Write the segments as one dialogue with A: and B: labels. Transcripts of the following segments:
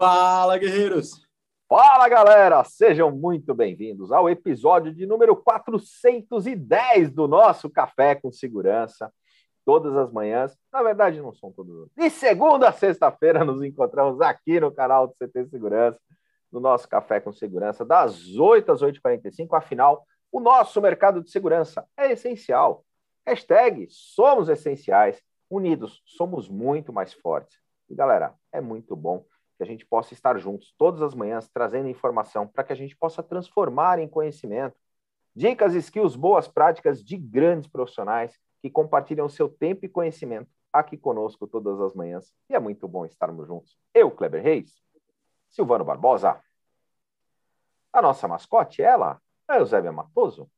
A: Fala, guerreiros!
B: Fala, galera! Sejam muito bem-vindos ao episódio de número 410 do nosso Café com Segurança. Todas as manhãs, na verdade não são todos. De segunda a sexta-feira nos encontramos aqui no canal do CT Segurança, no nosso Café com Segurança, das 8 às 8h45. Afinal, o nosso mercado de segurança é essencial. Hashtag somos essenciais. Unidos, somos muito mais fortes. E galera, é muito bom que a gente possa estar juntos todas as manhãs trazendo informação para que a gente possa transformar em conhecimento. Dicas, skills, boas práticas de grandes profissionais que compartilham seu tempo e conhecimento aqui conosco todas as manhãs. E é muito bom estarmos juntos. Eu, Kleber Reis, Silvano Barbosa. A nossa mascote, ela, a Eusébia Matoso.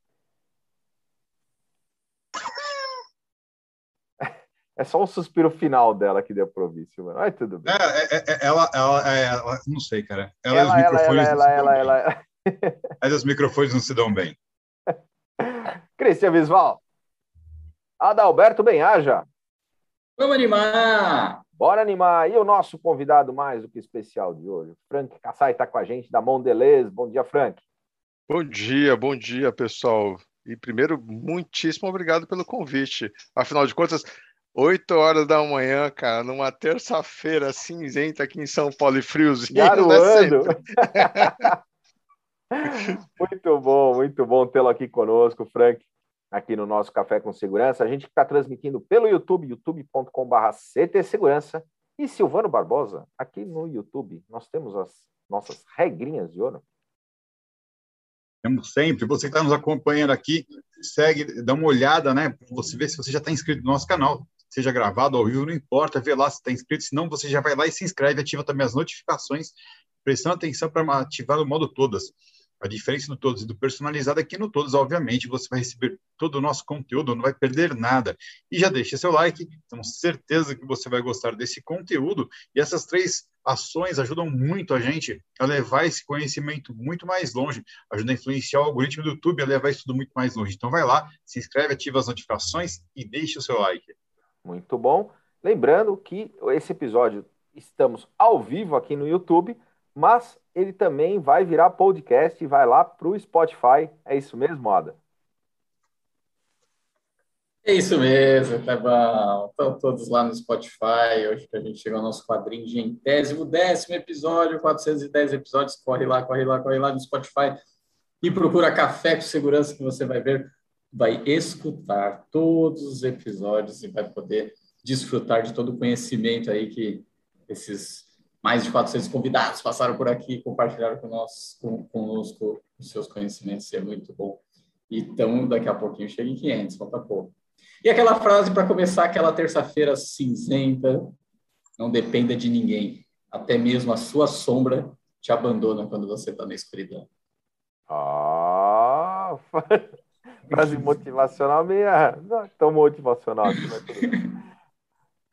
B: É só um suspiro final dela que deu para ouvir, Silvano. Mas tudo bem.
C: É, é, é, ela, ela, é, ela, não sei, cara.
B: Ela, ela, ela, ela, ela, ela, ela,
C: Mas os microfones não se dão bem.
B: Cristian Visval. Adalberto Benhaja.
A: Vamos animar!
B: Bora animar. E o nosso convidado mais do que especial de hoje, Frank Kassai, está com a gente da Mondelez. Bom dia, Frank.
D: Bom dia, bom dia, pessoal. E primeiro, muitíssimo obrigado pelo convite. Afinal de contas, 8 horas da manhã, cara, numa terça-feira cinzenta aqui em São Paulo e friozinho.
B: Né, Garoando. muito bom, muito bom tê-lo aqui conosco, Frank, aqui no nosso Café com Segurança. A gente está transmitindo pelo YouTube, youtube.com.br CT Segurança. E Silvano Barbosa, aqui no YouTube, nós temos as nossas regrinhas de ouro.
C: Temos sempre. Você que está nos acompanhando aqui, segue, dá uma olhada, né? Você vê se você já está inscrito no nosso canal seja gravado ao vivo, não importa, vê lá se está inscrito, senão você já vai lá e se inscreve, ativa também as notificações, prestando atenção para ativar o modo todas. A diferença do todos e do personalizado é que no todos, obviamente, você vai receber todo o nosso conteúdo, não vai perder nada. E já deixa seu like, temos certeza que você vai gostar desse conteúdo. E essas três ações ajudam muito a gente a levar esse conhecimento muito mais longe, ajuda a influenciar o algoritmo do YouTube a levar isso tudo muito mais longe. Então vai lá, se inscreve, ativa as notificações e deixa o seu like.
B: Muito bom. Lembrando que esse episódio estamos ao vivo aqui no YouTube, mas ele também vai virar podcast e vai lá para o Spotify. É isso mesmo, Ada?
A: É isso mesmo, bom. Estão todos lá no Spotify. Hoje que a gente chegou ao nosso quadrinho de entésimo, décimo episódio, 410 episódios. Corre lá, corre lá, corre lá no Spotify e procura Café com Segurança que você vai ver vai escutar todos os episódios e vai poder desfrutar de todo o conhecimento aí que esses mais de 400 convidados passaram por aqui, compartilharam com nós, com, conosco os seus conhecimentos, é muito bom. Então, daqui a pouquinho chega em 500, falta pouco. E aquela frase para começar aquela terça-feira cinzenta, não dependa de ninguém, até mesmo a sua sombra te abandona quando você está na escuridão.
B: Ah, frase motivacional meia. Não é tão motivacional aqui, mas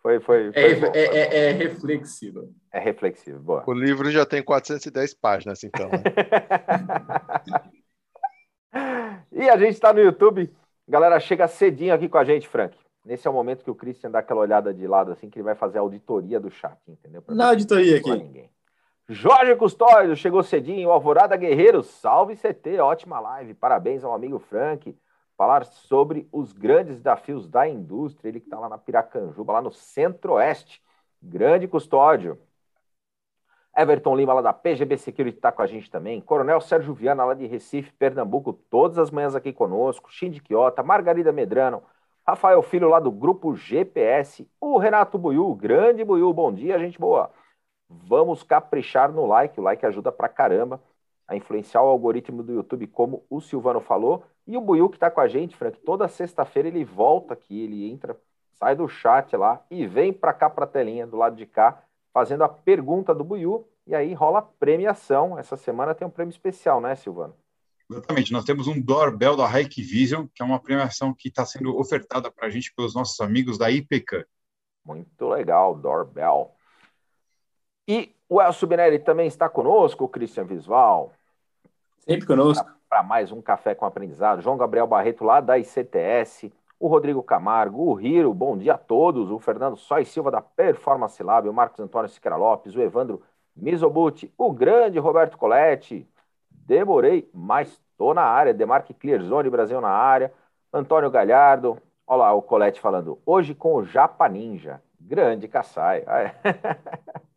B: foi, foi, foi
A: é, é, é, é, reflexivo.
B: É reflexivo, boa.
D: O livro já tem 410 páginas, então. Né?
B: e a gente está no YouTube. Galera, chega cedinho aqui com a gente, Frank. Nesse é o momento que o Christian dá aquela olhada de lado, assim, que ele vai fazer a auditoria do chat, entendeu?
A: Pra Na auditoria aqui.
B: Ninguém. Jorge Custódio chegou cedinho, Alvorada Guerreiro, salve CT, ótima live, parabéns ao amigo Frank. Falar sobre os grandes desafios da indústria, ele que está lá na Piracanjuba, lá no Centro-Oeste. Grande Custódio. Everton Lima, lá da PGB Security, está com a gente também. Coronel Sérgio Viana, lá de Recife, Pernambuco, todas as manhãs aqui conosco. Shindy Quiota, Margarida Medrano, Rafael Filho, lá do grupo GPS. O Renato Buiu, grande Buiu, bom dia, gente boa. Vamos caprichar no like, o like ajuda pra caramba a influenciar o algoritmo do YouTube, como o Silvano falou. E o Buiu que está com a gente, Frank, toda sexta-feira ele volta aqui, ele entra, sai do chat lá e vem para cá para a telinha do lado de cá, fazendo a pergunta do Buiu. E aí rola premiação. Essa semana tem um prêmio especial, né, Silvano?
C: Exatamente, nós temos um doorbell da Hike Vision, que é uma premiação que está sendo ofertada para a gente pelos nossos amigos da IPK.
B: Muito legal, doorbell. E o Elcio Binelli também está conosco, o Christian Visval.
A: Sempre conosco.
B: Para mais um Café com Aprendizado. João Gabriel Barreto, lá da ICTS. O Rodrigo Camargo, o Riro, bom dia a todos. O Fernando Sois Silva, da Performance Lab. O Marcos Antônio Siqueira Lopes. O Evandro Mizobuti, o grande Roberto Coletti. Demorei, mas tô na área. Demarque Clearzone, Brasil na área. Antônio Galhardo. Olha lá o Coletti falando. Hoje com o Japa Ninja. Grande Kassai.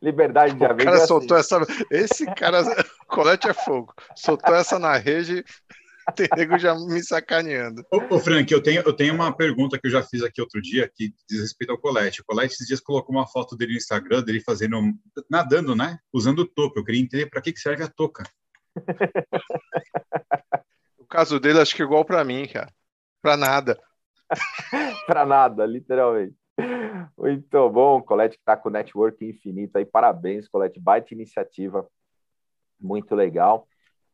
B: Liberdade de
D: haver. O cara soltou assim. essa. Esse cara, Colete é fogo. Soltou essa na rede, tem nego já me sacaneando.
C: Ô, ô, Frank, eu tenho, eu tenho uma pergunta que eu já fiz aqui outro dia que diz respeito ao Colete. O Colete esses dias colocou uma foto dele no Instagram, dele fazendo. nadando, né? Usando o topo. Eu queria entender para que, que serve a touca.
D: o caso dele acho que é igual para mim, cara. Para nada.
B: para nada, literalmente. Muito bom, Colete que está com network infinito aí. Parabéns, Colete. Baita iniciativa. Muito legal.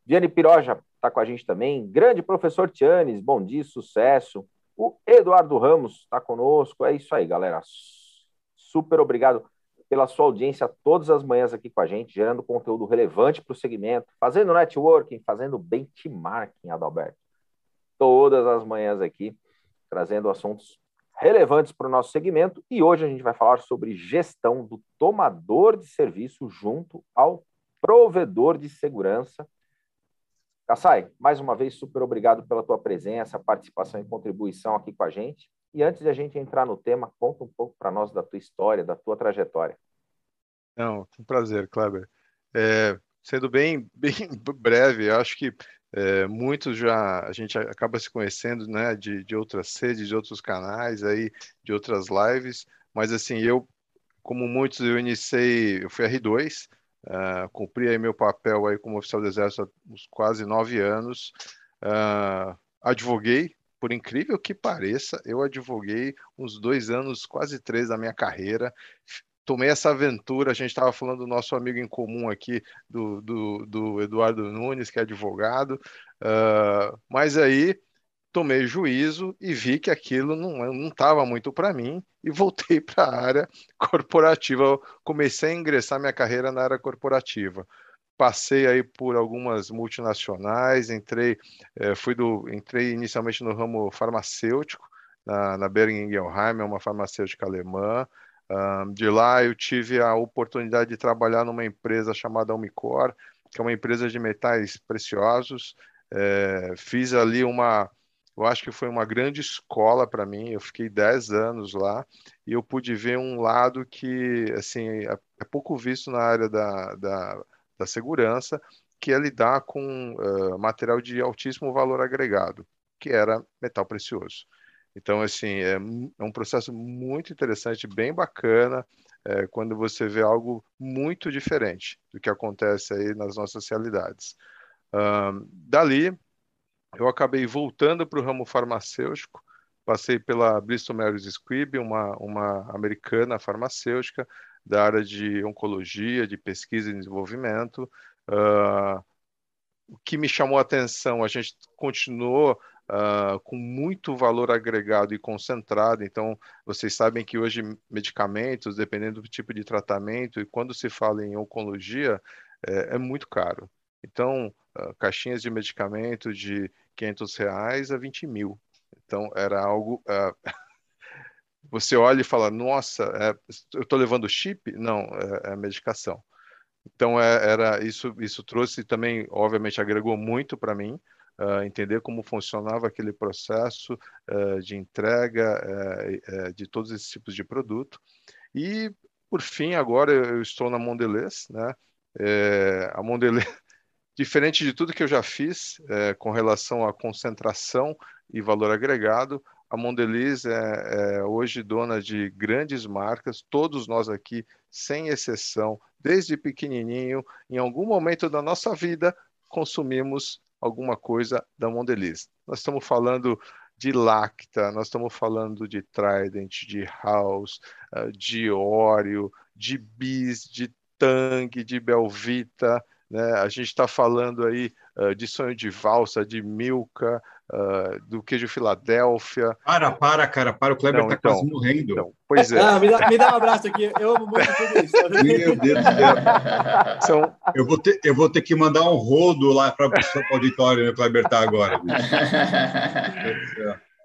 B: Viane Piroja está com a gente também. Grande professor Tianes, bom dia, sucesso. O Eduardo Ramos está conosco. É isso aí, galera. Super obrigado pela sua audiência todas as manhãs aqui com a gente, gerando conteúdo relevante para o segmento, fazendo networking, fazendo benchmarking, Adalberto. Todas as manhãs aqui, trazendo assuntos relevantes para o nosso segmento e hoje a gente vai falar sobre gestão do tomador de serviço junto ao provedor de segurança. Kassai, mais uma vez, super obrigado pela tua presença, participação e contribuição aqui com a gente. E antes de a gente entrar no tema, conta um pouco para nós da tua história, da tua trajetória.
D: Não, um prazer, Kleber. É, sendo bem, bem breve, acho que é, muitos já a gente acaba se conhecendo, né, de, de outras sedes, de outros canais aí, de outras lives, mas assim, eu, como muitos, eu iniciei, eu fui R2, uh, cumpri aí meu papel aí como oficial do Exército há uns quase nove anos, uh, advoguei, por incrível que pareça, eu advoguei uns dois anos, quase três da minha carreira, tomei essa aventura. A gente estava falando do nosso amigo em comum aqui, do, do, do Eduardo Nunes, que é advogado, uh, mas aí tomei juízo e vi que aquilo não estava muito para mim e voltei para a área corporativa. Eu comecei a ingressar minha carreira na área corporativa. Passei aí por algumas multinacionais, entrei, eh, fui do, entrei inicialmente no ramo farmacêutico, na, na Ingelheim, é uma farmacêutica alemã, de lá eu tive a oportunidade de trabalhar numa empresa chamada Umicor, que é uma empresa de metais preciosos. É, fiz ali uma, eu acho que foi uma grande escola para mim. Eu fiquei 10 anos lá e eu pude ver um lado que assim é, é pouco visto na área da, da, da segurança, que é lidar com uh, material de altíssimo valor agregado, que era metal precioso. Então, assim, é, é um processo muito interessante, bem bacana, é, quando você vê algo muito diferente do que acontece aí nas nossas realidades. Um, dali, eu acabei voltando para o ramo farmacêutico, passei pela Bristol Myers Squibb, uma, uma americana farmacêutica da área de oncologia, de pesquisa e desenvolvimento. Uh, o que me chamou a atenção, a gente continuou uh, com muito valor agregado e concentrado. Então, vocês sabem que hoje medicamentos, dependendo do tipo de tratamento, e quando se fala em oncologia, é, é muito caro. Então, uh, caixinhas de medicamento de 500 reais a 20 mil. Então, era algo. Uh, você olha e fala: Nossa, é, eu estou levando chip? Não, é, é medicação. Então, é, era isso, isso trouxe também, obviamente, agregou muito para mim, uh, entender como funcionava aquele processo uh, de entrega uh, de todos esses tipos de produto. E, por fim, agora eu estou na Mondelez, né? É, a Mondelez, diferente de tudo que eu já fiz é, com relação à concentração e valor agregado, a Mondelez é, é, hoje dona de grandes marcas, todos nós aqui, sem exceção, desde pequenininho, em algum momento da nossa vida, consumimos alguma coisa da Mondelez. Nós estamos falando de Lacta, nós estamos falando de Trident, de House, ah, de Oreo, de Bis, de Tang, de Belvita, né? A gente está falando aí uh, de sonho de valsa, de Milka, uh, do queijo Filadélfia.
C: Para, para, cara, para, o Kleber está então, quase morrendo. Então,
A: pois é. Ah, me, dá, me, dá, um abraço aqui, eu amo muito tudo isso. Meu Deus do céu.
C: São... Eu, vou ter, eu vou ter que mandar um rodo lá para o auditório, né, Kleber está agora.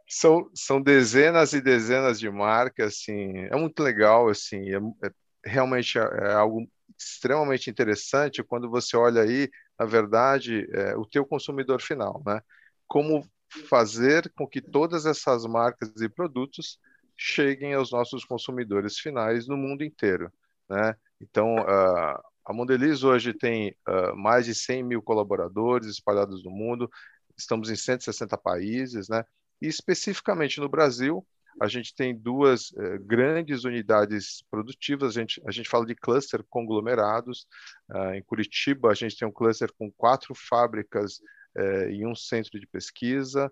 D: são, são dezenas e dezenas de marcas, assim, é muito legal, assim, é, é realmente é, é algo extremamente interessante quando você olha aí, na verdade, é, o teu consumidor final, né? Como fazer com que todas essas marcas e produtos cheguem aos nossos consumidores finais no mundo inteiro, né? Então, uh, a Mondeliz hoje tem uh, mais de 100 mil colaboradores espalhados no mundo, estamos em 160 países, né? E especificamente no Brasil, a gente tem duas uh, grandes unidades produtivas, a gente, a gente fala de cluster conglomerados. Uh, em Curitiba, a gente tem um cluster com quatro fábricas uh, e um centro de pesquisa.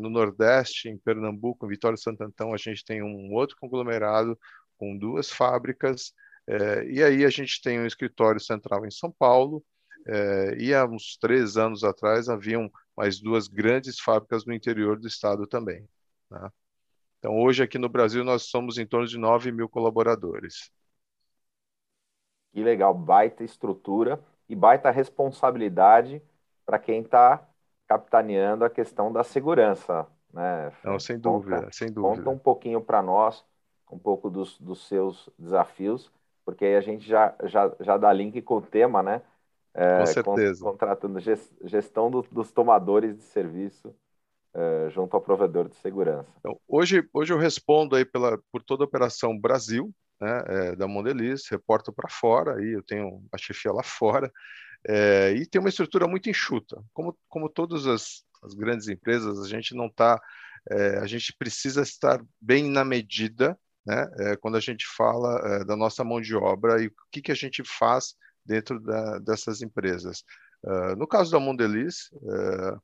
D: no Nordeste, em Pernambuco, em Vitória e Santo Antão, a gente tem um outro conglomerado com duas fábricas. e aí a gente tem um escritório central em São Paulo, e há uns três anos atrás haviam mais duas grandes fábricas no interior do estado também. Né? Então, hoje aqui no Brasil, nós somos em torno de 9 mil colaboradores.
B: Que legal, baita estrutura e baita responsabilidade para quem está capitaneando a questão da segurança. Né?
D: Não, sem dúvida, conta, sem dúvida.
B: Conta um pouquinho para nós, um pouco dos, dos seus desafios, porque aí a gente já, já, já dá link com o tema, né?
D: É, com certeza.
B: Contratando gestão do, dos tomadores de serviço uh, junto ao provedor de segurança.
D: Então, hoje, hoje eu respondo aí pela, por toda a operação Brasil, né, é, da Mondeliz, reporto para fora, aí eu tenho a chefia lá fora, é, e tem uma estrutura muito enxuta. Como, como todas as, as grandes empresas, a gente não está, é, a gente precisa estar bem na medida, né, quando a gente fala da nossa mão de obra e o que, que a gente faz dentro da, dessas empresas. Uh, no caso da Mondeliz, uh,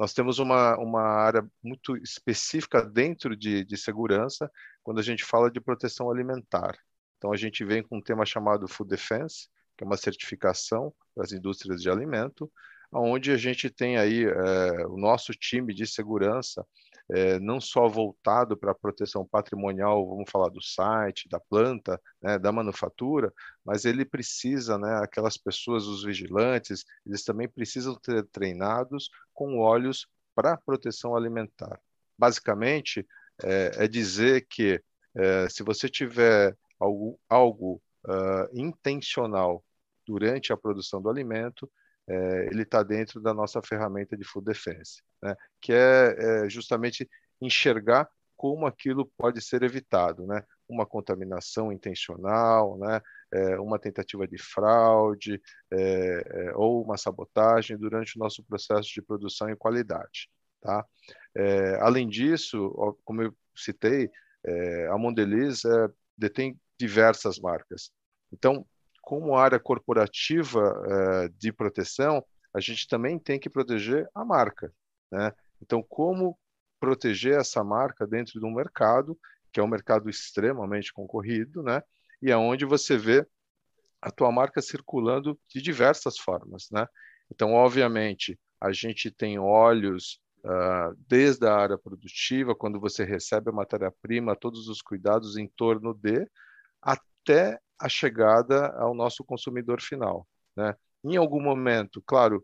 D: nós temos uma, uma área muito específica dentro de, de segurança quando a gente fala de proteção alimentar. Então, a gente vem com um tema chamado Food Defense, que é uma certificação para as indústrias de alimento, onde a gente tem aí é, o nosso time de segurança é, não só voltado para a proteção patrimonial, vamos falar do site, da planta, né, da manufatura, mas ele precisa, né, aquelas pessoas, os vigilantes, eles também precisam ter treinados com olhos para proteção alimentar. Basicamente, é, é dizer que é, se você tiver algo, algo uh, intencional durante a produção do alimento, é, ele está dentro da nossa ferramenta de Food Defense, né? que é, é, justamente enxergar como aquilo pode ser evitado, né? Uma contaminação intencional, né? É, uma tentativa de fraude é, é, ou uma sabotagem durante o nosso processo de produção e qualidade, tá? É, além disso, como eu citei, a Mondeliz detém diversas marcas. Então, como área corporativa eh, de proteção, a gente também tem que proteger a marca. Né? Então, como proteger essa marca dentro de um mercado, que é um mercado extremamente concorrido, né? e aonde você vê a tua marca circulando de diversas formas. Né? Então, obviamente, a gente tem olhos uh, desde a área produtiva, quando você recebe a matéria-prima, todos os cuidados em torno de, até a chegada ao nosso consumidor final. Né? Em algum momento, claro,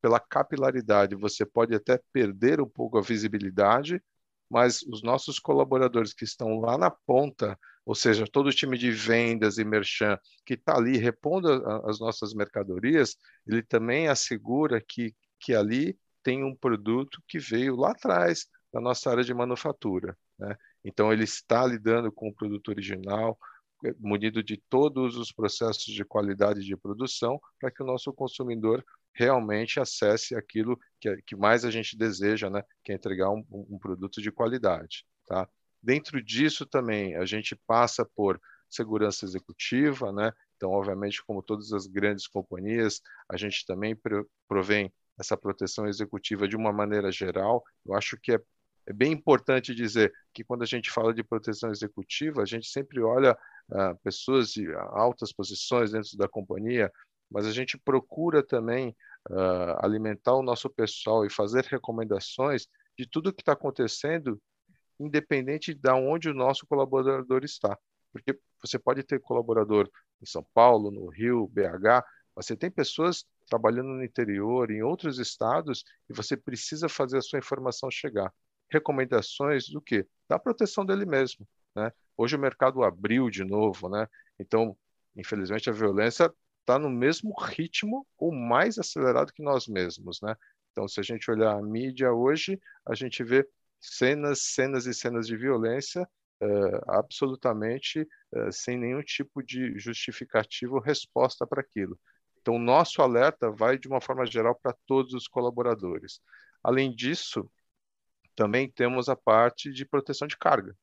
D: pela capilaridade, você pode até perder um pouco a visibilidade, mas os nossos colaboradores que estão lá na ponta, ou seja, todo o time de vendas e merchan que está ali repondo as nossas mercadorias, ele também assegura que, que ali tem um produto que veio lá atrás da nossa área de manufatura. Né? Então, ele está lidando com o produto original, munido de todos os processos de qualidade de produção para que o nosso consumidor realmente acesse aquilo que, que mais a gente deseja, né, que é entregar um, um produto de qualidade. Tá? Dentro disso também a gente passa por segurança executiva, né? Então, obviamente, como todas as grandes companhias, a gente também provém essa proteção executiva de uma maneira geral. Eu acho que é, é bem importante dizer que quando a gente fala de proteção executiva, a gente sempre olha pessoas de altas posições dentro da companhia, mas a gente procura também uh, alimentar o nosso pessoal e fazer recomendações de tudo que está acontecendo, independente de onde o nosso colaborador está. Porque você pode ter colaborador em São Paulo, no Rio, BH, você tem pessoas trabalhando no interior, em outros estados, e você precisa fazer a sua informação chegar. Recomendações do quê? Da proteção dele mesmo. Né? Hoje o mercado abriu de novo, né? Então, infelizmente, a violência está no mesmo ritmo ou mais acelerado que nós mesmos, né? Então, se a gente olhar a mídia hoje, a gente vê cenas, cenas e cenas de violência uh, absolutamente uh, sem nenhum tipo de justificativo resposta para aquilo. Então, nosso alerta vai, de uma forma geral, para todos os colaboradores. Além disso, também temos a parte de proteção de carga.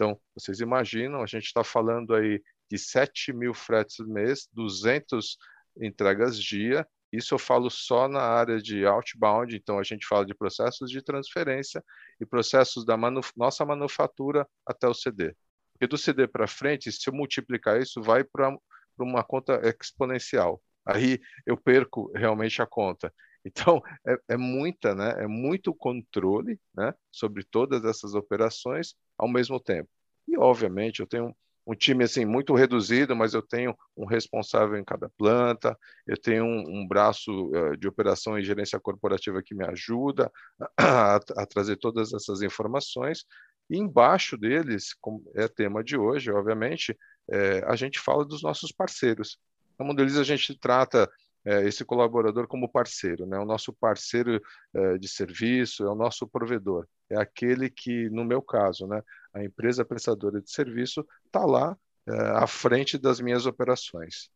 D: Então, vocês imaginam, a gente está falando aí de 7 mil fretes mês, 200 entregas dia, isso eu falo só na área de outbound, então a gente fala de processos de transferência e processos da manu nossa manufatura até o CD. Porque do CD para frente, se eu multiplicar isso, vai para uma conta exponencial. Aí eu perco realmente a conta. Então, é, é, muita, né? É muito controle, né? Sobre todas essas operações ao mesmo tempo. E, obviamente, eu tenho um time assim muito reduzido, mas eu tenho um responsável em cada planta, eu tenho um, um braço uh, de operação e gerência corporativa que me ajuda a, a, trazer todas essas informações. E embaixo deles, como é tema de hoje, obviamente, é, a gente fala dos nossos parceiros. Na Mondeliz a gente trata é, esse colaborador como parceiro, né? O nosso parceiro é, de serviço é o nosso provedor, é aquele que, no meu caso, né? A empresa prestadora de serviço está lá é, à frente das minhas operações.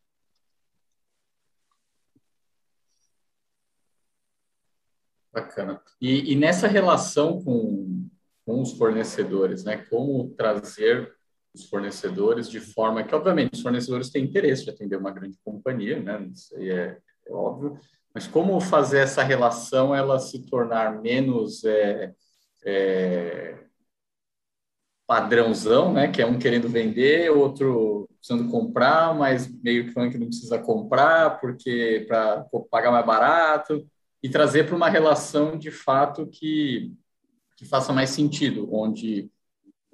A: Bacana. E, e nessa relação com, com os fornecedores, né? Como trazer os fornecedores de forma que, obviamente, os fornecedores têm interesse de atender uma grande companhia, né? Isso aí é, é óbvio. Mas como fazer essa relação ela se tornar menos é, é, padrãozão, né? Que é um querendo vender, outro precisando comprar, mas meio que falando que não precisa comprar porque para pagar mais barato e trazer para uma relação de fato que que faça mais sentido, onde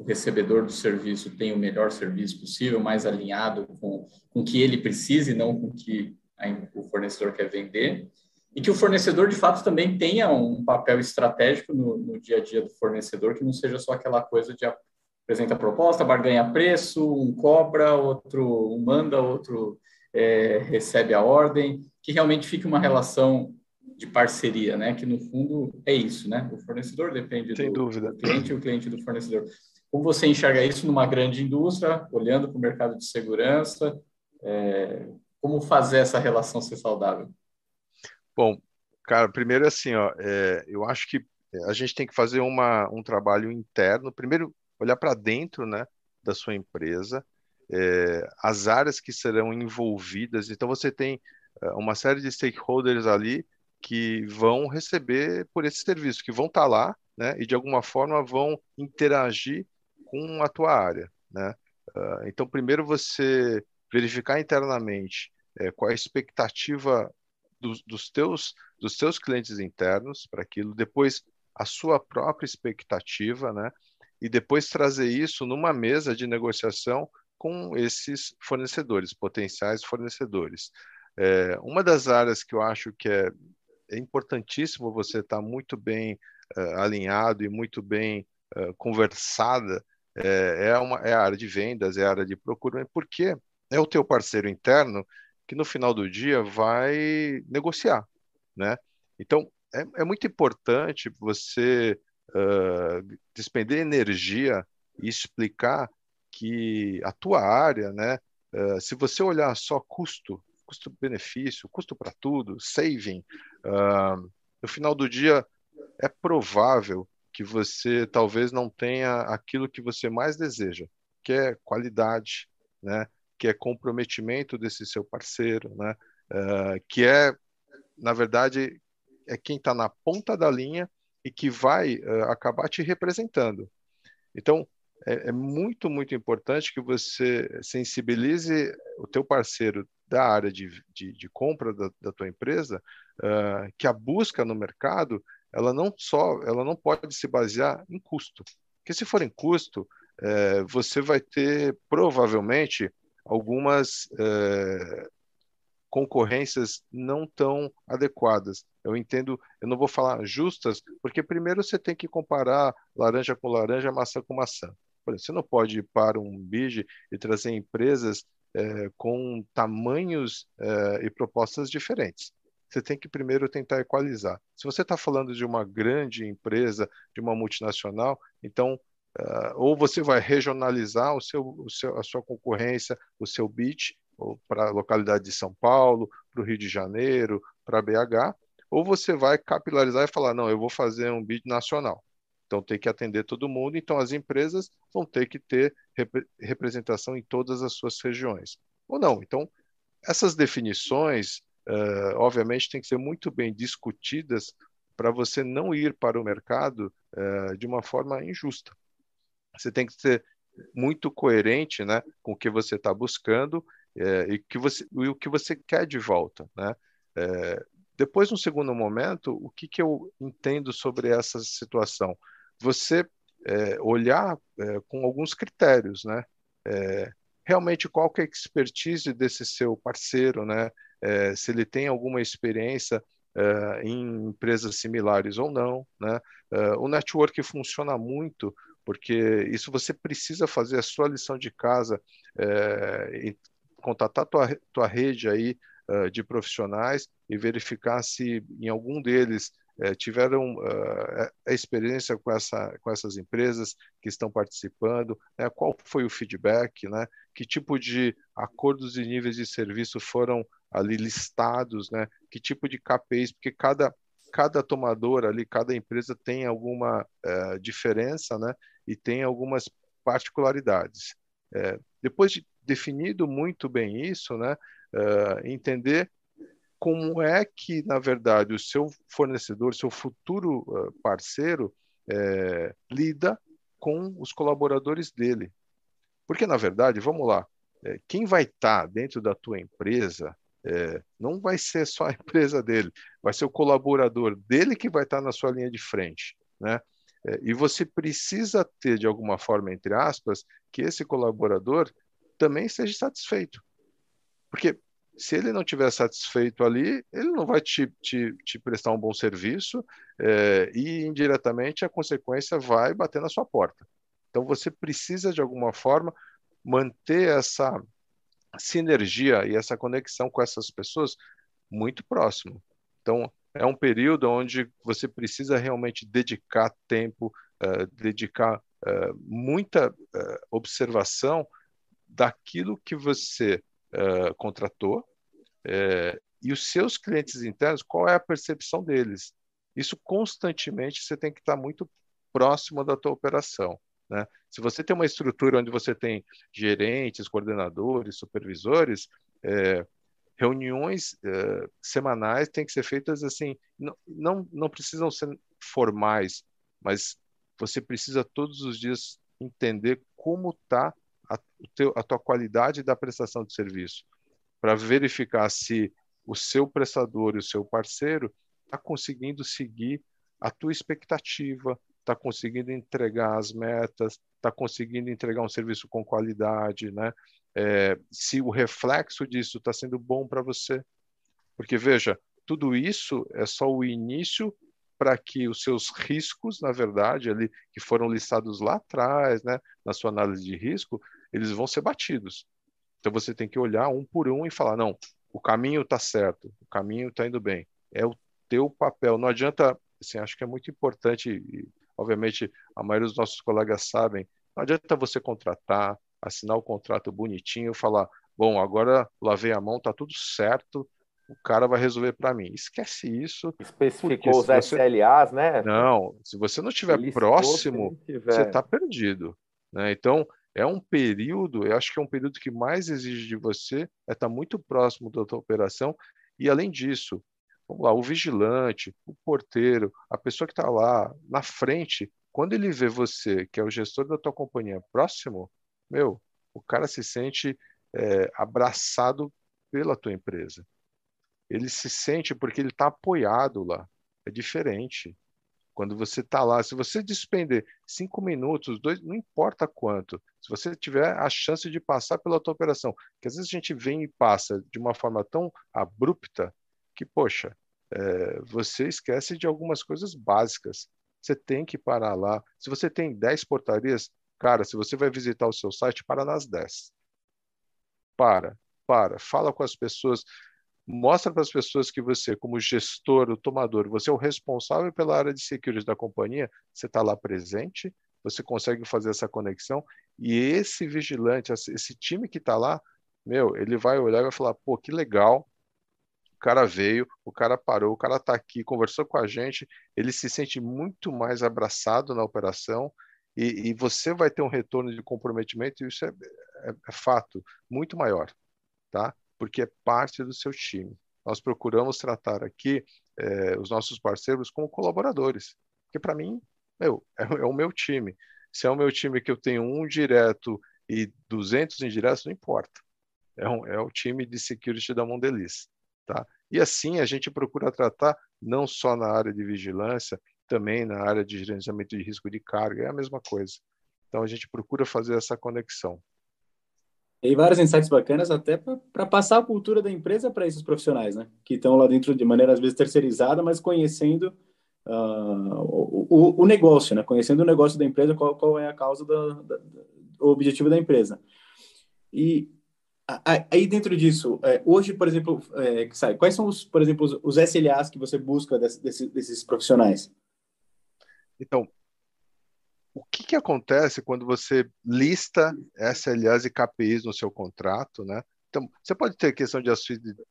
A: o recebedor do serviço tem o melhor serviço possível, mais alinhado com, com o que ele precisa e não com o que a, o fornecedor quer vender. E que o fornecedor, de fato, também tenha um papel estratégico no, no dia a dia do fornecedor, que não seja só aquela coisa de apresenta a proposta, barganha preço, um cobra, outro um manda, outro é, recebe a ordem, que realmente fique uma relação de parceria, né? Que no fundo é isso, né? O fornecedor depende
D: Sem
A: do,
D: dúvida.
A: do cliente e o cliente do fornecedor. Como você enxerga isso numa grande indústria, olhando para o mercado de segurança? É, como fazer essa relação ser saudável?
D: Bom, cara, primeiro assim, ó, é, eu acho que a gente tem que fazer uma, um trabalho interno. Primeiro, olhar para dentro, né, da sua empresa, é, as áreas que serão envolvidas. Então, você tem é, uma série de stakeholders ali que vão receber por esse serviço, que vão estar tá lá, né, e de alguma forma vão interagir com a tua área, né? Uh, então, primeiro você verificar internamente é, qual é a expectativa dos, dos, teus, dos teus clientes internos para aquilo, depois a sua própria expectativa, né? E depois trazer isso numa mesa de negociação com esses fornecedores, potenciais fornecedores. É, uma das áreas que eu acho que é, é importantíssimo você estar tá muito bem uh, alinhado e muito bem uh, conversada é, é, uma, é a área de vendas, é a área de procura, porque é o teu parceiro interno que no final do dia vai negociar, né? Então, é, é muito importante você uh, despender energia e explicar que a tua área, né? Uh, se você olhar só custo, custo-benefício, custo para tudo, saving, uh, no final do dia é provável que você talvez não tenha aquilo que você mais deseja, que é qualidade, né? que é comprometimento desse seu parceiro, né? Uh, que é, na verdade, é quem está na ponta da linha e que vai uh, acabar te representando. Então, é, é, muito, muito importante que você sensibilize o teu parceiro da área de, de, de compra da, da, tua empresa, uh, que a busca no mercado ela não só, ela não pode se basear em custo. Porque se for em custo, é, você vai ter provavelmente algumas é, concorrências não tão adequadas. Eu entendo, eu não vou falar justas, porque primeiro você tem que comparar laranja com laranja, maçã com maçã. Exemplo, você não pode ir para um BID e trazer empresas é, com tamanhos é, e propostas diferentes. Você tem que primeiro tentar equalizar. Se você está falando de uma grande empresa, de uma multinacional, então uh, ou você vai regionalizar o seu, o seu, a sua concorrência, o seu bid para a localidade de São Paulo, para o Rio de Janeiro, para BH, ou você vai capilarizar e falar, não, eu vou fazer um bid nacional. Então tem que atender todo mundo, então as empresas vão ter que ter rep representação em todas as suas regiões. Ou não. Então, essas definições, uh, obviamente, têm que ser muito bem discutidas para você não ir para o mercado uh, de uma forma injusta. Você tem que ser muito coerente né, com o que você está buscando é, e, que você, e o que você quer de volta. Né? Depois, no segundo momento, o que, que eu entendo sobre essa situação? você é, olhar com alguns critérios, né? Realmente qual que é a expertise desse seu parceiro, né? É, se ele tem alguma experiência é, em empresas similares ou não, né? É, o network funciona muito porque isso você precisa fazer a sua lição de casa, e contatar tua tua rede aí de profissionais e verificar se em algum deles é, tiveram uh, a experiência com, essa, com essas empresas que estão participando, né? qual foi o feedback, né? que tipo de acordos e níveis de serviço foram ali listados, né? que tipo de KPIs, porque cada, cada tomador ali, cada empresa tem alguma uh, diferença né? e tem algumas particularidades. É, depois de definido muito bem isso, né? Uh, entender como é que, na verdade, o seu fornecedor, seu futuro uh, parceiro, é, lida com os colaboradores dele. Porque, na verdade, vamos lá, é, quem vai estar tá dentro da tua empresa é, não vai ser só a empresa dele, vai ser o colaborador dele que vai estar tá na sua linha de frente. Né? E você precisa ter, de alguma forma, entre aspas, que esse colaborador também seja satisfeito. Porque se ele não estiver satisfeito ali, ele não vai te, te, te prestar um bom serviço é, e, indiretamente, a consequência vai bater na sua porta. Então, você precisa, de alguma forma, manter essa sinergia e essa conexão com essas pessoas muito próximo. Então, é um período onde você precisa realmente dedicar tempo, uh, dedicar uh, muita uh, observação daquilo que você contratou é, e os seus clientes internos, qual é a percepção deles? Isso constantemente você tem que estar muito próximo da tua operação. Né? Se você tem uma estrutura onde você tem gerentes, coordenadores, supervisores, é, reuniões é, semanais têm que ser feitas assim, não, não, não precisam ser formais, mas você precisa todos os dias entender como está a, a tua qualidade da prestação de serviço para verificar se o seu prestador e o seu parceiro está conseguindo seguir a tua expectativa, está conseguindo entregar as metas, está conseguindo entregar um serviço com qualidade, né? É, se o reflexo disso está sendo bom para você. Porque, veja, tudo isso é só o início para que os seus riscos, na verdade, ali que foram listados lá atrás, né, na sua análise de risco, eles vão ser batidos. Então você tem que olhar um por um e falar: não, o caminho está certo, o caminho está indo bem. É o teu papel. Não adianta, assim, acho que é muito importante, e, obviamente a maioria dos nossos colegas sabem, não adianta você contratar, assinar o contrato bonitinho, falar: bom, agora lavei a mão, está tudo certo, o cara vai resolver para mim. Esquece isso.
B: Especificou os você... SLAs, né?
D: Não, se você não estiver próximo, tiver... você está perdido. Né? Então, é um período, eu acho que é um período que mais exige de você é estar muito próximo da tua operação e além disso, vamos lá, o vigilante, o porteiro, a pessoa que está lá na frente, quando ele vê você, que é o gestor da tua companhia, próximo, meu, o cara se sente é, abraçado pela tua empresa. Ele se sente porque ele está apoiado lá. É diferente. Quando você está lá, se você despender cinco minutos, dois, não importa quanto, se você tiver a chance de passar pela tua operação, que às vezes a gente vem e passa de uma forma tão abrupta que, poxa, é, você esquece de algumas coisas básicas. Você tem que parar lá. Se você tem 10 portarias, cara, se você vai visitar o seu site, para nas 10. para, para, fala com as pessoas, mostra para as pessoas que você, como gestor, o tomador, você é o responsável pela área de security da companhia, você está lá presente, você consegue fazer essa conexão e esse vigilante, esse time que está lá, meu, ele vai olhar e vai falar, pô, que legal, o cara veio, o cara parou, o cara está aqui, conversou com a gente, ele se sente muito mais abraçado na operação e, e você vai ter um retorno de comprometimento, e isso é, é, é fato, muito maior, tá? Porque é parte do seu time. Nós procuramos tratar aqui é, os nossos parceiros como colaboradores, porque para mim, meu, é, é o meu time. Se é o meu time que eu tenho um direto e 200 indiretos, não importa. É, um, é o time de security da Mondelez. Tá? E assim a gente procura tratar não só na área de vigilância, também na área de gerenciamento de risco de carga, é a mesma coisa. Então a gente procura fazer essa conexão.
E: E vários insights bacanas até para passar a cultura da empresa para esses profissionais, né? Que estão lá dentro de maneira às vezes terceirizada, mas conhecendo uh, o, o, negócio, né? Conhecendo o negócio da empresa, qual, qual é a causa, da, o objetivo da empresa. E aí dentro disso, é, hoje, por exemplo, é, sai, quais são os, por exemplo, os, SLAs que você busca desse, desse, desses profissionais?
D: Então, o que, que acontece quando você lista SLAs e KPIs no seu contrato, né? Então, você pode ter questão de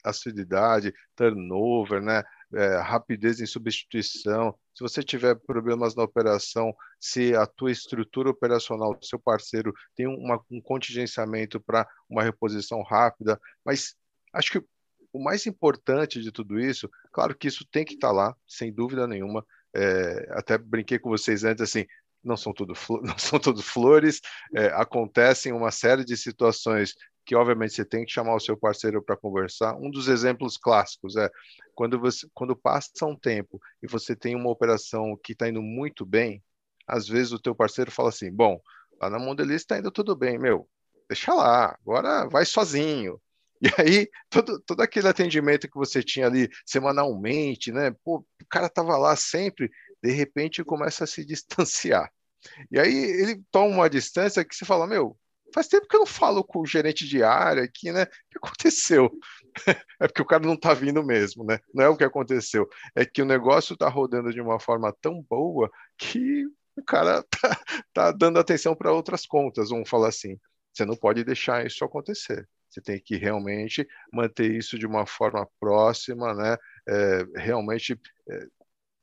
D: assiduidade, turnover, né? É, rapidez em substituição. Se você tiver problemas na operação, se a tua estrutura operacional do seu parceiro tem uma, um contingenciamento para uma reposição rápida, mas acho que o mais importante de tudo isso, claro que isso tem que estar tá lá, sem dúvida nenhuma. É, até brinquei com vocês antes, assim, não são tudo não são tudo flores, é, acontecem uma série de situações que obviamente você tem que chamar o seu parceiro para conversar. Um dos exemplos clássicos é quando você quando passa um tempo e você tem uma operação que está indo muito bem, às vezes o teu parceiro fala assim, bom, lá na Mondelez está indo tudo bem, meu, deixa lá, agora vai sozinho. E aí, todo, todo aquele atendimento que você tinha ali semanalmente, né? Pô, o cara estava lá sempre, de repente começa a se distanciar. E aí ele toma uma distância que você fala, meu, faz tempo que eu não falo com o gerente de área aqui, né? O que aconteceu? é porque o cara não está vindo mesmo, né? Não é o que aconteceu. É que o negócio está rodando de uma forma tão boa que o cara tá, tá dando atenção para outras contas. Vamos falar assim. Você não pode deixar isso acontecer. Você tem que realmente manter isso de uma forma próxima, né? É, realmente é,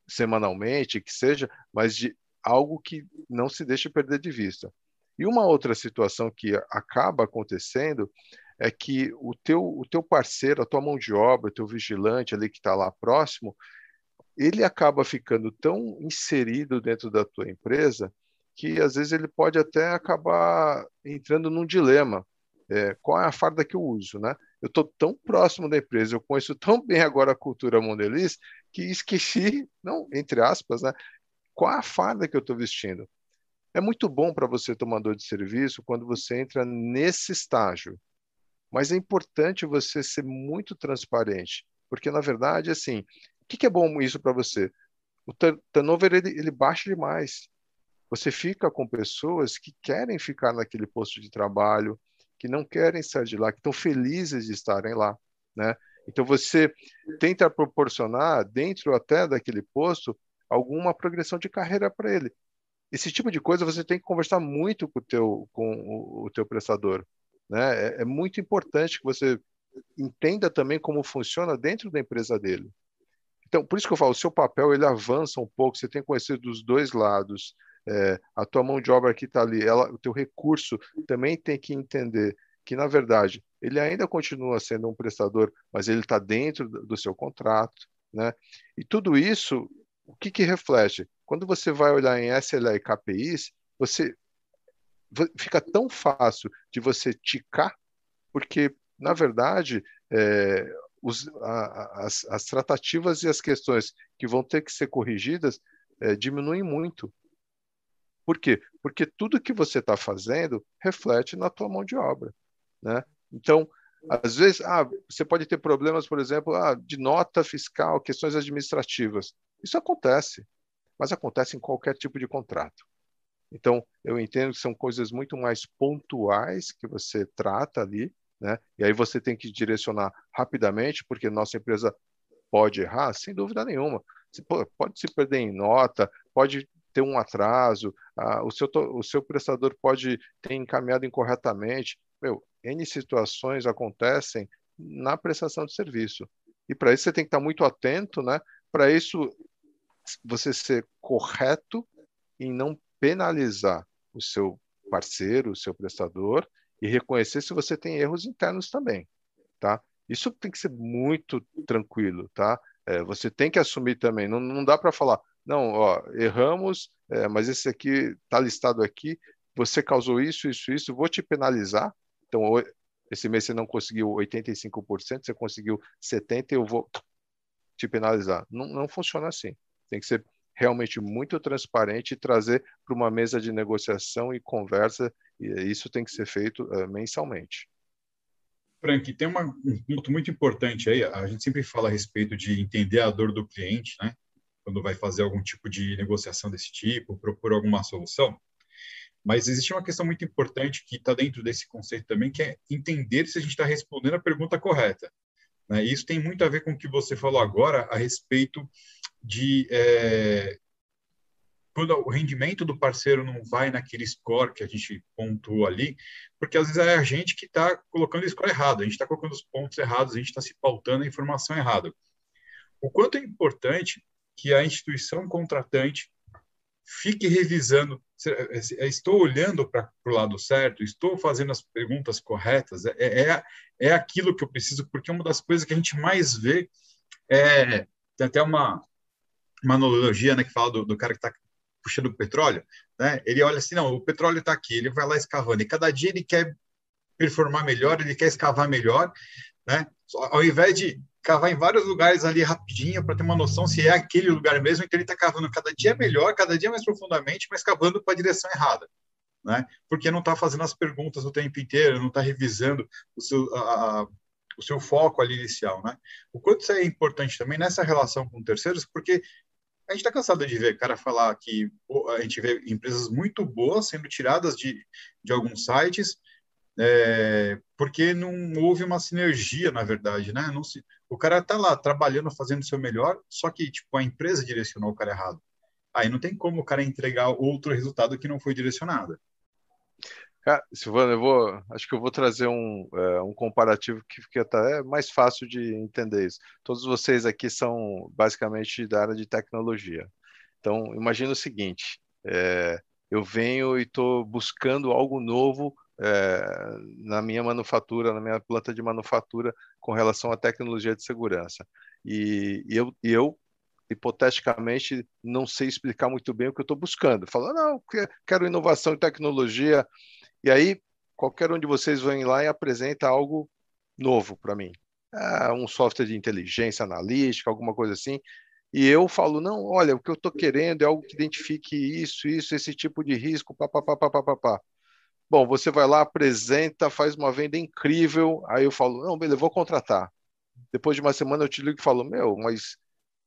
D: semanalmente, que seja, mas de algo que não se deixe perder de vista. E uma outra situação que acaba acontecendo é que o teu, o teu parceiro, a tua mão de obra, o teu vigilante ali que está lá próximo, ele acaba ficando tão inserido dentro da tua empresa que às vezes ele pode até acabar entrando num dilema. É, qual é a farda que eu uso, né? Eu estou tão próximo da empresa, eu conheço tão bem agora a cultura Mondeliz que esqueci, não, entre aspas, né? Qual a farda que eu estou vestindo? É muito bom para você, tomador de serviço, quando você entra nesse estágio. Mas é importante você ser muito transparente, porque na verdade, assim, o que, que é bom isso para você? O turnover ele, ele baixa demais. Você fica com pessoas que querem ficar naquele posto de trabalho, que não querem sair de lá, que estão felizes de estarem lá, né? Então você tenta proporcionar dentro até daquele posto alguma progressão de carreira para ele. Esse tipo de coisa você tem que conversar muito com o teu com o, teu prestador, né? É, é muito importante que você entenda também como funciona dentro da empresa dele. Então, por isso que eu falo, o seu papel ele avança um pouco, você tem que conhecer dos dois lados, é, a tua mão de obra que está ali, ela, o teu recurso também tem que entender que, na verdade, ele ainda continua sendo um prestador, mas ele está dentro do seu contrato, né? E tudo isso, o que, que reflete? Quando você vai olhar em SLA e KPIs, você fica tão fácil de você ticar, porque, na verdade, é, os, a, as, as, tratativas e as questões que vão ter que ser corrigidas é, diminuem muito. Por quê? Porque tudo que você está fazendo reflete na tua mão de obra, né? Então, às vezes, ah, você pode ter problemas, por exemplo, ah, de nota fiscal, questões administrativas. Isso acontece, mas acontece em qualquer tipo de contrato. Então, eu entendo que são coisas muito mais pontuais que você trata ali, né? E aí você tem que direcionar rapidamente, porque nossa empresa pode errar, sem dúvida nenhuma. Pode se perder em nota, pode ter um atraso, o, seu, o seu prestador pode ter encaminhado incorretamente. Meu, N situações acontecem na prestação de serviço. E para isso você tem que estar muito atento, né? Para isso você ser correto em não penalizar o seu parceiro, o seu prestador e reconhecer se você tem erros internos também, tá? Isso tem que ser muito tranquilo, tá? É, você tem que assumir também. Não, não dá para falar, não, ó, erramos, é, mas esse aqui está listado aqui. Você causou isso, isso, isso. Vou te penalizar. Então, esse mês você não conseguiu 85%, você conseguiu 70%, eu vou te penalizar. Não, não funciona assim. Tem que ser realmente muito transparente e trazer para uma mesa de negociação e conversa, e isso tem que ser feito uh, mensalmente.
C: Frank, tem uma, um ponto muito importante aí, a gente sempre fala a respeito de entender a dor do cliente, né? Quando vai fazer algum tipo de negociação desse tipo, propor alguma solução. Mas existe uma questão muito importante que está dentro desse conceito também, que é entender se a gente está respondendo a pergunta correta. Né? Isso tem muito a ver com o que você falou agora a respeito de é, quando o rendimento do parceiro não vai naquele score que a gente pontuou ali, porque às vezes é a gente que está colocando o score errado, a gente está colocando os pontos errados, a gente está se pautando a informação errada. O quanto é importante que a instituição contratante fique revisando, é, estou olhando para o lado certo, estou fazendo as perguntas corretas, é, é, é aquilo que eu preciso, porque uma das coisas que a gente mais vê é, tem até uma, uma analogia né, que fala do, do cara que está puxando o petróleo, né? ele olha assim, não, o petróleo está aqui, ele vai lá escavando, e cada dia ele quer performar melhor, ele quer escavar melhor, né? ao invés de cavar em vários lugares ali rapidinho para ter uma noção se é aquele lugar mesmo, então ele está cavando cada dia melhor, cada dia mais profundamente, mas cavando para a direção errada. Né? Porque não está fazendo as perguntas o tempo inteiro, não está revisando o seu, a, a, o seu foco ali inicial. Né? O quanto isso é importante também nessa relação com terceiros, porque a gente está cansado de ver cara falar que a gente vê empresas muito boas sendo tiradas de, de alguns sites, é, porque não houve uma sinergia, na verdade, né? Não se, o cara está lá trabalhando, fazendo o seu melhor, só que tipo a empresa direcionou o cara errado. Aí não tem como o cara entregar outro resultado que não foi direcionado.
D: Cara, Silvano, eu vou, acho que eu vou trazer um, é, um comparativo que fica até mais fácil de entender isso. Todos vocês aqui são basicamente da área de tecnologia. Então, imagina o seguinte: é, eu venho e estou buscando algo novo é, na minha manufatura, na minha planta de manufatura, com relação à tecnologia de segurança. E, e eu, eu, hipoteticamente, não sei explicar muito bem o que eu estou buscando. Falando, não, quero inovação e tecnologia. E aí, qualquer um de vocês vem lá e apresenta algo novo para mim. Ah, um software de inteligência analítica, alguma coisa assim. E eu falo, não, olha, o que eu estou querendo é algo que identifique isso, isso, esse tipo de risco, papapá, papapá. Bom, você vai lá, apresenta, faz uma venda incrível, aí eu falo, não, beleza, vou contratar. Depois de uma semana eu te ligo e falo, meu, mas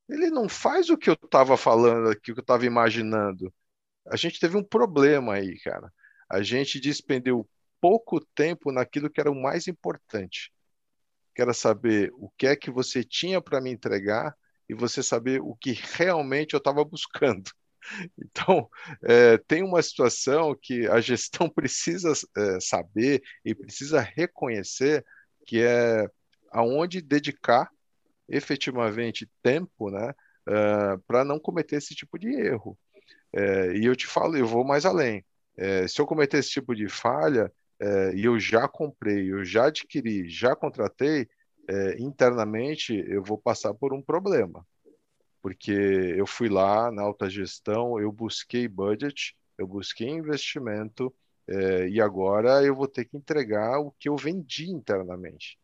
D: ele não faz o que eu estava falando aqui, o que eu estava imaginando. A gente teve um problema aí, cara. A gente despendeu pouco tempo naquilo que era o mais importante. Que era saber o que é que você tinha para me entregar e você saber o que realmente eu estava buscando. Então, é, tem uma situação que a gestão precisa é, saber e precisa reconhecer que é aonde dedicar efetivamente tempo, né, uh, para não cometer esse tipo de erro. É, e eu te falo, eu vou mais além. É, se eu cometer esse tipo de falha é, e eu já comprei, eu já adquiri, já contratei, é, internamente eu vou passar por um problema porque eu fui lá na alta gestão, eu busquei budget, eu busquei investimento, é, e agora eu vou ter que entregar o que eu vendi internamente.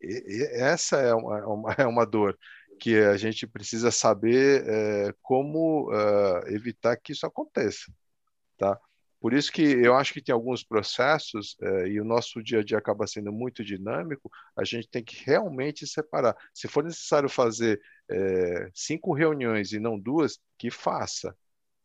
D: E, e essa é uma, é uma, é uma, dor que a gente precisa saber é, como uh, evitar que isso aconteça, tá? Por isso que eu acho que tem alguns processos, eh, e o nosso dia a dia acaba sendo muito dinâmico, a gente tem que realmente separar. Se for necessário fazer eh, cinco reuniões e não duas, que faça,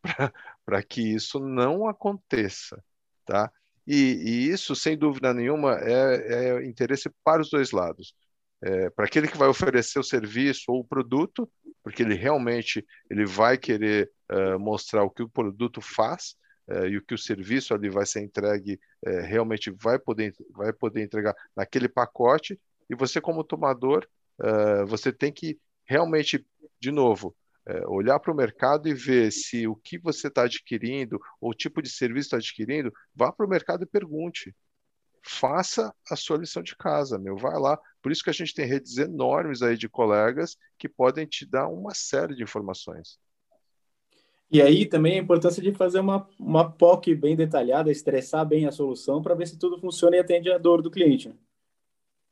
D: para que isso não aconteça. Tá? E, e isso, sem dúvida nenhuma, é, é interesse para os dois lados. É, para aquele que vai oferecer o serviço ou o produto, porque ele realmente ele vai querer uh, mostrar o que o produto faz uh, e o que o serviço ali vai ser entregue uh, realmente vai poder vai poder entregar naquele pacote e você como tomador você tem que realmente de novo olhar para o mercado e ver se o que você está adquirindo ou o tipo de serviço está adquirindo vá para o mercado e pergunte faça a sua lição de casa, meu, vai lá. Por isso que a gente tem redes enormes aí de colegas que podem te dar uma série de informações.
E: E aí também a importância de fazer uma, uma POC bem detalhada, estressar bem a solução para ver se tudo funciona e atende a dor do cliente. Né?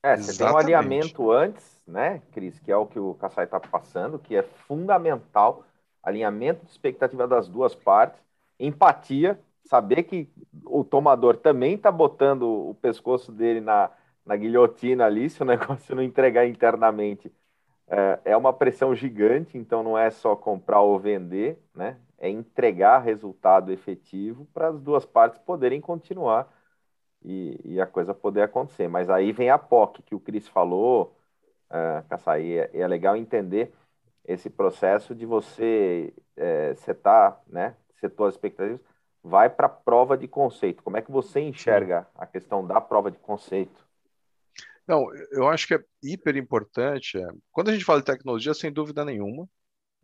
B: É, você Exatamente. tem um alinhamento antes, né, Cris, que é o que o Kassai está passando, que é fundamental, alinhamento de expectativa das duas partes, empatia, saber que o tomador também está botando o pescoço dele na, na guilhotina ali, se o negócio não entregar internamente. É, é uma pressão gigante, então não é só comprar ou vender, né? É entregar resultado efetivo para as duas partes poderem continuar e, e, a coisa poder acontecer. Mas aí vem a POC que o Cris falou, é, Caçaí, é, é legal entender esse processo de você é, setar, né? Setou as expectativas, vai para a prova de conceito. Como é que você enxerga a questão da prova de conceito?
D: Não, eu acho que é hiper importante. É, quando a gente fala de tecnologia, sem dúvida nenhuma,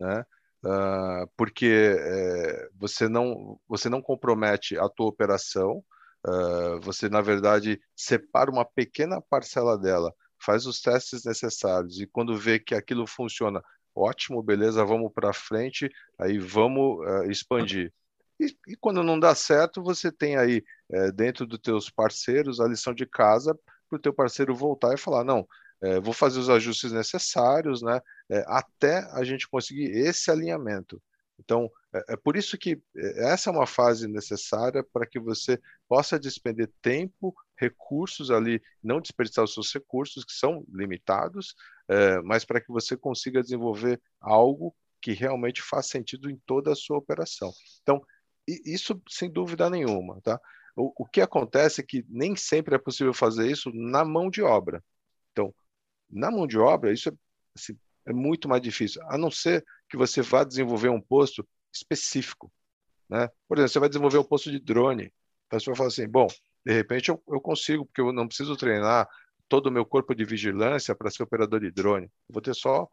D: né? Uh, porque é, você não você não compromete a tua operação, uh, você na verdade separa uma pequena parcela dela, faz os testes necessários e quando vê que aquilo funciona, ótimo, beleza, vamos para frente, aí vamos uh, expandir. E, e, quando não dá certo, você tem aí é, dentro dos teus parceiros a lição de casa para o teu parceiro voltar e falar, não, é, vou fazer os ajustes necessários, né, é, até a gente conseguir esse alinhamento. Então, é, é por isso que é, essa é uma fase necessária para que você possa despender tempo, recursos ali, não desperdiçar os seus recursos, que são limitados, é, mas para que você consiga desenvolver algo que realmente faz sentido em toda a sua operação. Então, isso sem dúvida nenhuma, tá? O, o que acontece é que nem sempre é possível fazer isso na mão de obra. Então, na mão de obra, isso é, assim, é muito mais difícil, a não ser que você vá desenvolver um posto específico. Né? Por exemplo, você vai desenvolver um posto de drone. Então, você vai assim, bom, de repente eu, eu consigo, porque eu não preciso treinar todo o meu corpo de vigilância para ser operador de drone. Eu vou ter só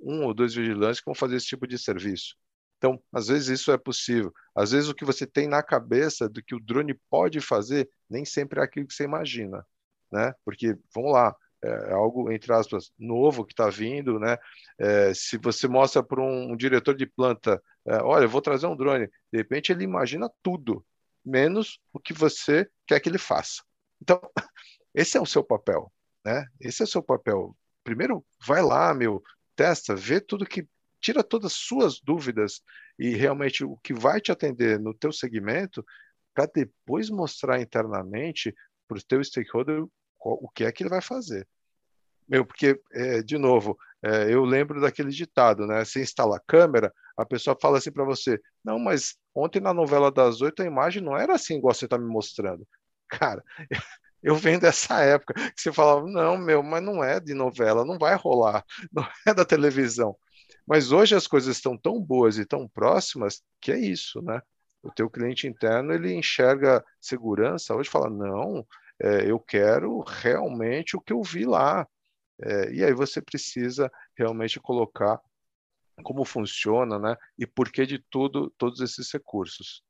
D: um ou dois vigilantes que vão fazer esse tipo de serviço. Então, às vezes isso é possível. Às vezes o que você tem na cabeça do que o drone pode fazer nem sempre é aquilo que você imagina, né? Porque, vamos lá, é algo, entre aspas, novo que está vindo, né? É, se você mostra para um, um, diretor de planta, é, olha, eu vou trazer um drone, de repente ele imagina tudo, menos o que você quer que ele faça. Então, esse é o seu papel, né? Esse é o seu papel. Primeiro, vai lá, meu, testa, vê tudo que tira todas as suas dúvidas e realmente o que vai te atender no teu segmento para depois mostrar internamente para o teu stakeholder o que é que ele vai fazer. Meu, porque, é, de novo, é, eu lembro daquele ditado, né? Você instala a câmera, a pessoa fala assim para você, não, mas ontem na novela das oito a imagem não era assim igual você está me mostrando. Cara, eu venho dessa época que você falava, não, meu, mas não é de novela, não vai rolar, não é da televisão. Mas hoje as coisas estão tão boas e tão próximas que é isso, né? O teu cliente interno ele enxerga segurança hoje fala não, é, eu quero realmente o que eu vi lá. É, e aí você precisa realmente colocar como funciona, né? E por que de tudo todos esses recursos.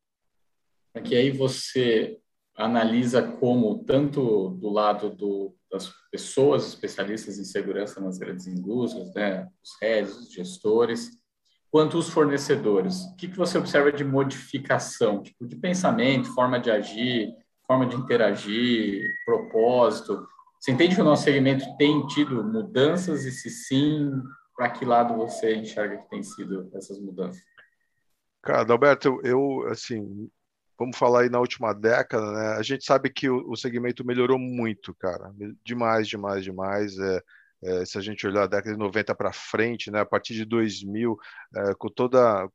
A: É que aí você analisa como tanto do lado do das pessoas especialistas em segurança nas grandes indústrias, né, os heads, os gestores, quanto os fornecedores. O que, que você observa de modificação, tipo de pensamento, forma de agir, forma de interagir, propósito? Você entende que o nosso segmento tem tido mudanças e se sim, para que lado você enxerga que tem sido essas mudanças?
D: Cara, Alberto, eu, assim, vamos falar aí na última década, né? A gente sabe que o, o segmento melhorou muito, cara, demais, demais, demais. É, é, se a gente olhar a década de 90 para frente, né? A partir de 2000, é, com toda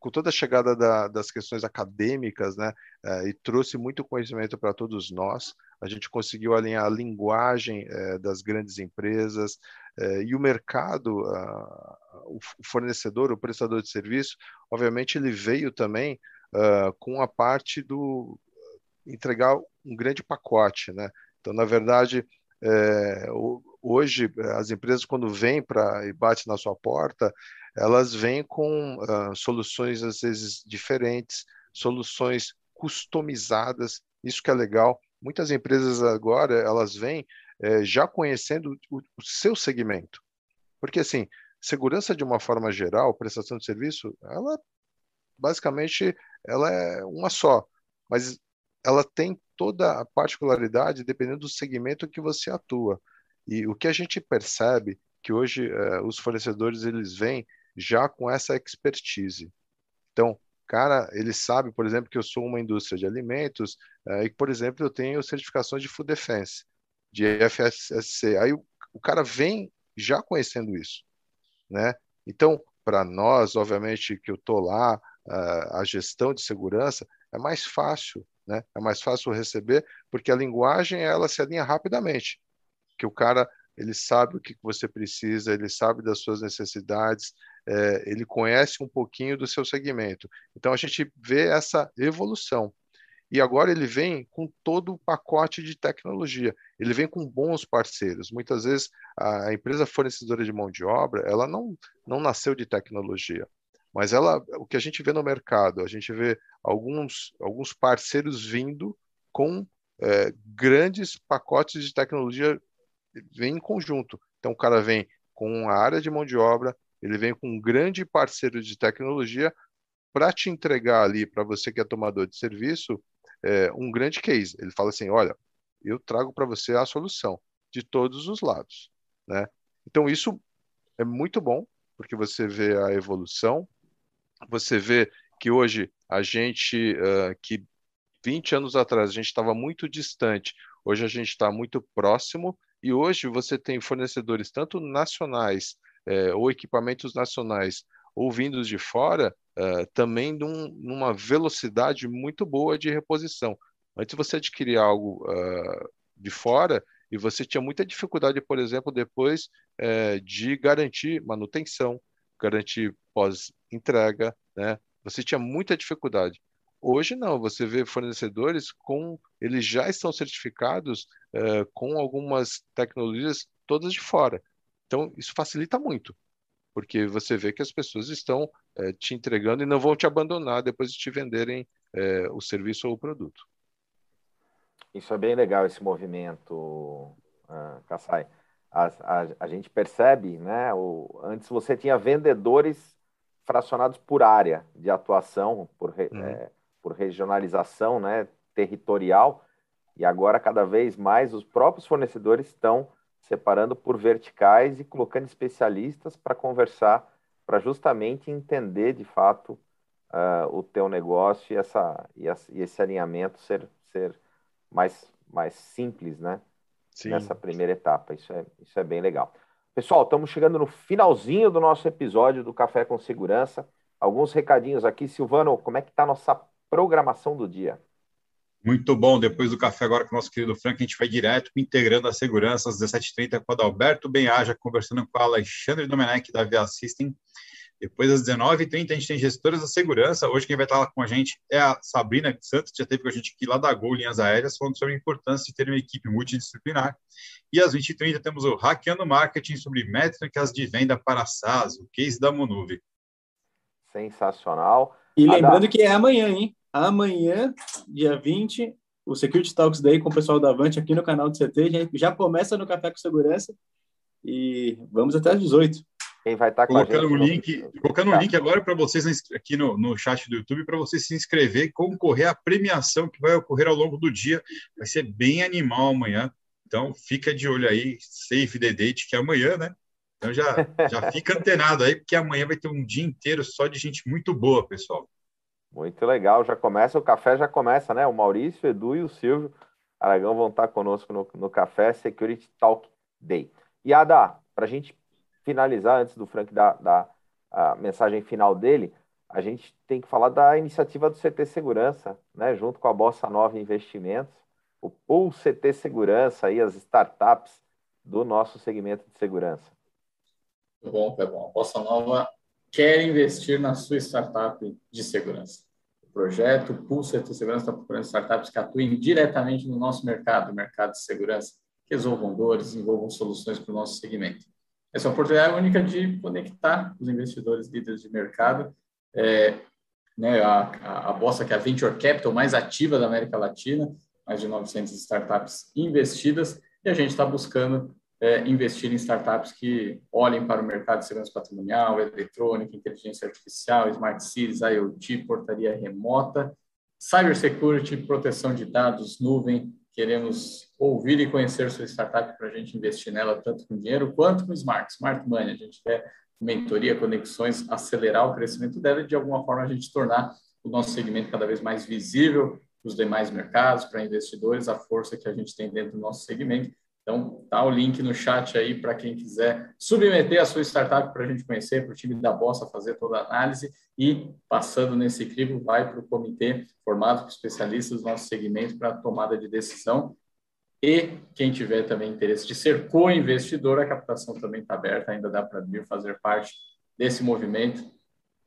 D: com toda a chegada da, das questões acadêmicas, né, é, e trouxe muito conhecimento para todos nós. A gente conseguiu alinhar a linguagem é, das grandes empresas é, e o mercado, a, o fornecedor, o prestador de serviço, obviamente ele veio também uh, com a parte do entregar um grande pacote, né? Então, na verdade, é, hoje as empresas quando vêm para e bate na sua porta, elas vêm com uh, soluções às vezes diferentes, soluções customizadas. Isso que é legal. Muitas empresas agora elas vêm é, já conhecendo o, o seu segmento, porque assim segurança de uma forma geral, prestação de serviço, ela basicamente ela é uma só, mas ela tem toda a particularidade dependendo do segmento que você atua. E o que a gente percebe que hoje uh, os fornecedores eles vêm já com essa expertise. Então, cara, ele sabe, por exemplo, que eu sou uma indústria de alimentos uh, e, por exemplo, eu tenho certificações de Food Defense, de FSC. Aí o, o cara vem já conhecendo isso né? Então, para nós, obviamente, que eu estou lá, a gestão de segurança é mais fácil, né? É mais fácil receber, porque a linguagem ela se alinha rapidamente, que o cara ele sabe o que você precisa, ele sabe das suas necessidades, é, ele conhece um pouquinho do seu segmento. Então a gente vê essa evolução. E agora ele vem com todo o pacote de tecnologia. Ele vem com bons parceiros. Muitas vezes a empresa fornecedora de mão de obra, ela não, não nasceu de tecnologia. Mas ela, o que a gente vê no mercado, a gente vê alguns, alguns parceiros vindo com é, grandes pacotes de tecnologia, vem em conjunto. Então o cara vem com a área de mão de obra, ele vem com um grande parceiro de tecnologia para te entregar ali, para você que é tomador de serviço, é, um grande case. Ele fala assim: olha, eu trago para você a solução de todos os lados. Né? Então, isso é muito bom, porque você vê a evolução, você vê que hoje a gente, uh, que 20 anos atrás a gente estava muito distante, hoje a gente está muito próximo, e hoje você tem fornecedores tanto nacionais é, ou equipamentos nacionais ou vindos de fora uh, também num, numa velocidade muito boa de reposição. Antes você adquirir algo uh, de fora e você tinha muita dificuldade, por exemplo, depois uh, de garantir manutenção, garantir pós-entrega, né? Você tinha muita dificuldade. Hoje não, você vê fornecedores com eles já estão certificados uh, com algumas tecnologias todas de fora. Então isso facilita muito porque você vê que as pessoas estão é, te entregando e não vão te abandonar depois de te venderem é, o serviço ou o produto.
B: Isso é bem legal, esse movimento, uh, Kassai. A, a, a, gente percebe, né? O, antes você tinha vendedores fracionados por área de atuação, por, uhum. é, por regionalização né, territorial, e agora cada vez mais os próprios fornecedores estão separando por verticais e colocando especialistas para conversar, para justamente entender de fato uh, o teu negócio e, essa, e, e, esse alinhamento ser, ser mais, mais simples, né? Sim. Nessa primeira etapa. Isso é, isso é bem legal. Pessoal, estamos chegando no finalzinho do nosso episódio do Café com Segurança. Alguns recadinhos aqui. Silvano, como é que está a nossa programação do dia?
C: Muito bom. Depois do café agora com o nosso querido Frank, a gente vai direto integrando a segurança às 17h30 com o Adalberto Benhaja, conversando com a Alexandre Domenech da Via System. Depois, às 19h30, a gente tem gestoras da segurança. Hoje, quem vai estar lá com a gente é a Sabrina Santos, que já teve com a gente aqui lá da Gol Linhas Aéreas, falando sobre a importância de ter uma equipe multidisciplinar. E às 20h30, temos o Hackeando Marketing sobre métricas de venda para SaaS, o case da Monuve.
B: Sensacional.
E: E lembrando que é amanhã, hein? Amanhã, dia 20, o Security Talks Day com o pessoal da Avante aqui no canal do CT. Já, já começa no Café com Segurança e vamos até às 18.
B: Quem vai estar
C: com colocando o link, no... colocando o link agora para vocês aqui no, no chat do YouTube para você se inscrever e concorrer à premiação que vai ocorrer ao longo do dia. Vai ser bem animal amanhã. Então fica de olho aí, save the date que é amanhã, né? Então já já fica antenado aí porque amanhã vai ter um dia inteiro só de gente muito boa, pessoal.
B: Muito legal, já começa, o café já começa, né? O Maurício, o Edu e o Silvio Aragão vão estar conosco no, no Café Security Talk Day. E Ada, para a gente finalizar, antes do Frank dar, dar a mensagem final dele, a gente tem que falar da iniciativa do CT Segurança, né, junto com a Bossa Nova Investimentos, o CT Segurança e as startups do nosso segmento de segurança.
A: Muito bom, Clebão. A Bossa Nova quer investir na sua startup de segurança. O projeto Pulse de Segurança está procurando startups que atuem diretamente no nosso mercado, mercado de segurança, que resolvam dores, desenvolvam soluções para o nosso segmento. Essa é oportunidade única de conectar os investidores líderes de mercado, é, né, a, a, Bossa, que é a Venture Capital mais ativa da América Latina, mais de 900 startups investidas, e a gente está buscando é, investir em startups que olhem para o mercado de segurança patrimonial, eletrônica, inteligência artificial, smart cities, IoT, portaria remota, cybersecurity, proteção de dados, nuvem. Queremos ouvir e conhecer sua startup para a gente investir nela tanto com dinheiro quanto com smart, smart money. A gente quer mentoria, conexões, acelerar o crescimento dela e de alguma forma a gente tornar o nosso segmento cada vez mais visível para os demais mercados, para investidores, a força que a gente tem dentro do nosso segmento então, tá o link no chat aí para quem quiser submeter a sua startup para a gente conhecer, para o time da Bossa fazer toda a análise e, passando nesse crivo, vai para o comitê formado por especialistas do nosso segmento para tomada de decisão. E quem tiver também interesse de ser co-investidor, a captação também está aberta, ainda dá para vir fazer parte desse movimento.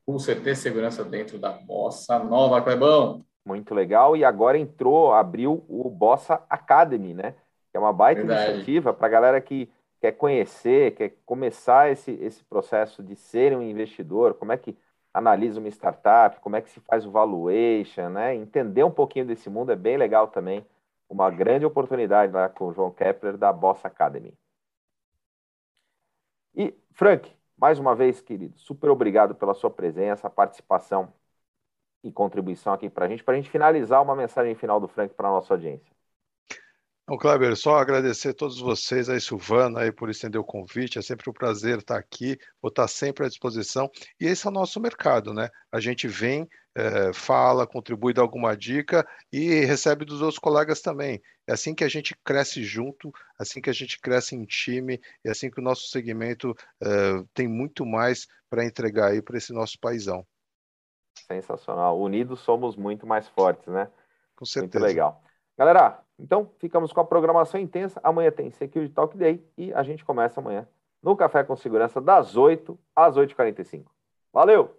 A: O CT Segurança dentro da Bossa Nova, Clebão.
B: Muito legal. E agora entrou, abriu o Bossa Academy, né? É uma baita Verdade. iniciativa para a galera que quer conhecer, quer começar esse, esse processo de ser um investidor, como é que analisa uma startup, como é que se faz o valuation, né? Entender um pouquinho desse mundo é bem legal também. Uma grande oportunidade lá com o João Kepler da Boss Academy. E, Frank, mais uma vez, querido, super obrigado pela sua presença, participação e contribuição aqui para a gente, para a gente finalizar uma mensagem final do Frank para a nossa audiência.
D: Então, Kleber, só agradecer a todos vocês, aí, Silvana, aí, por estender o convite. É sempre um prazer estar aqui, vou estar sempre à disposição. E esse é o nosso mercado, né? A gente vem, é, fala, contribui, dá alguma dica e recebe dos outros colegas também. É assim que a gente cresce junto, assim que a gente cresce em time, e assim que o nosso segmento é, tem muito mais para entregar aí para esse nosso paizão.
B: Sensacional. Unidos somos muito mais fortes, né?
D: Com certeza.
B: Muito legal. Galera, então ficamos com a programação intensa. Amanhã tem Security Talk Day e a gente começa amanhã no Café com Segurança das 8 às 8h45. Valeu!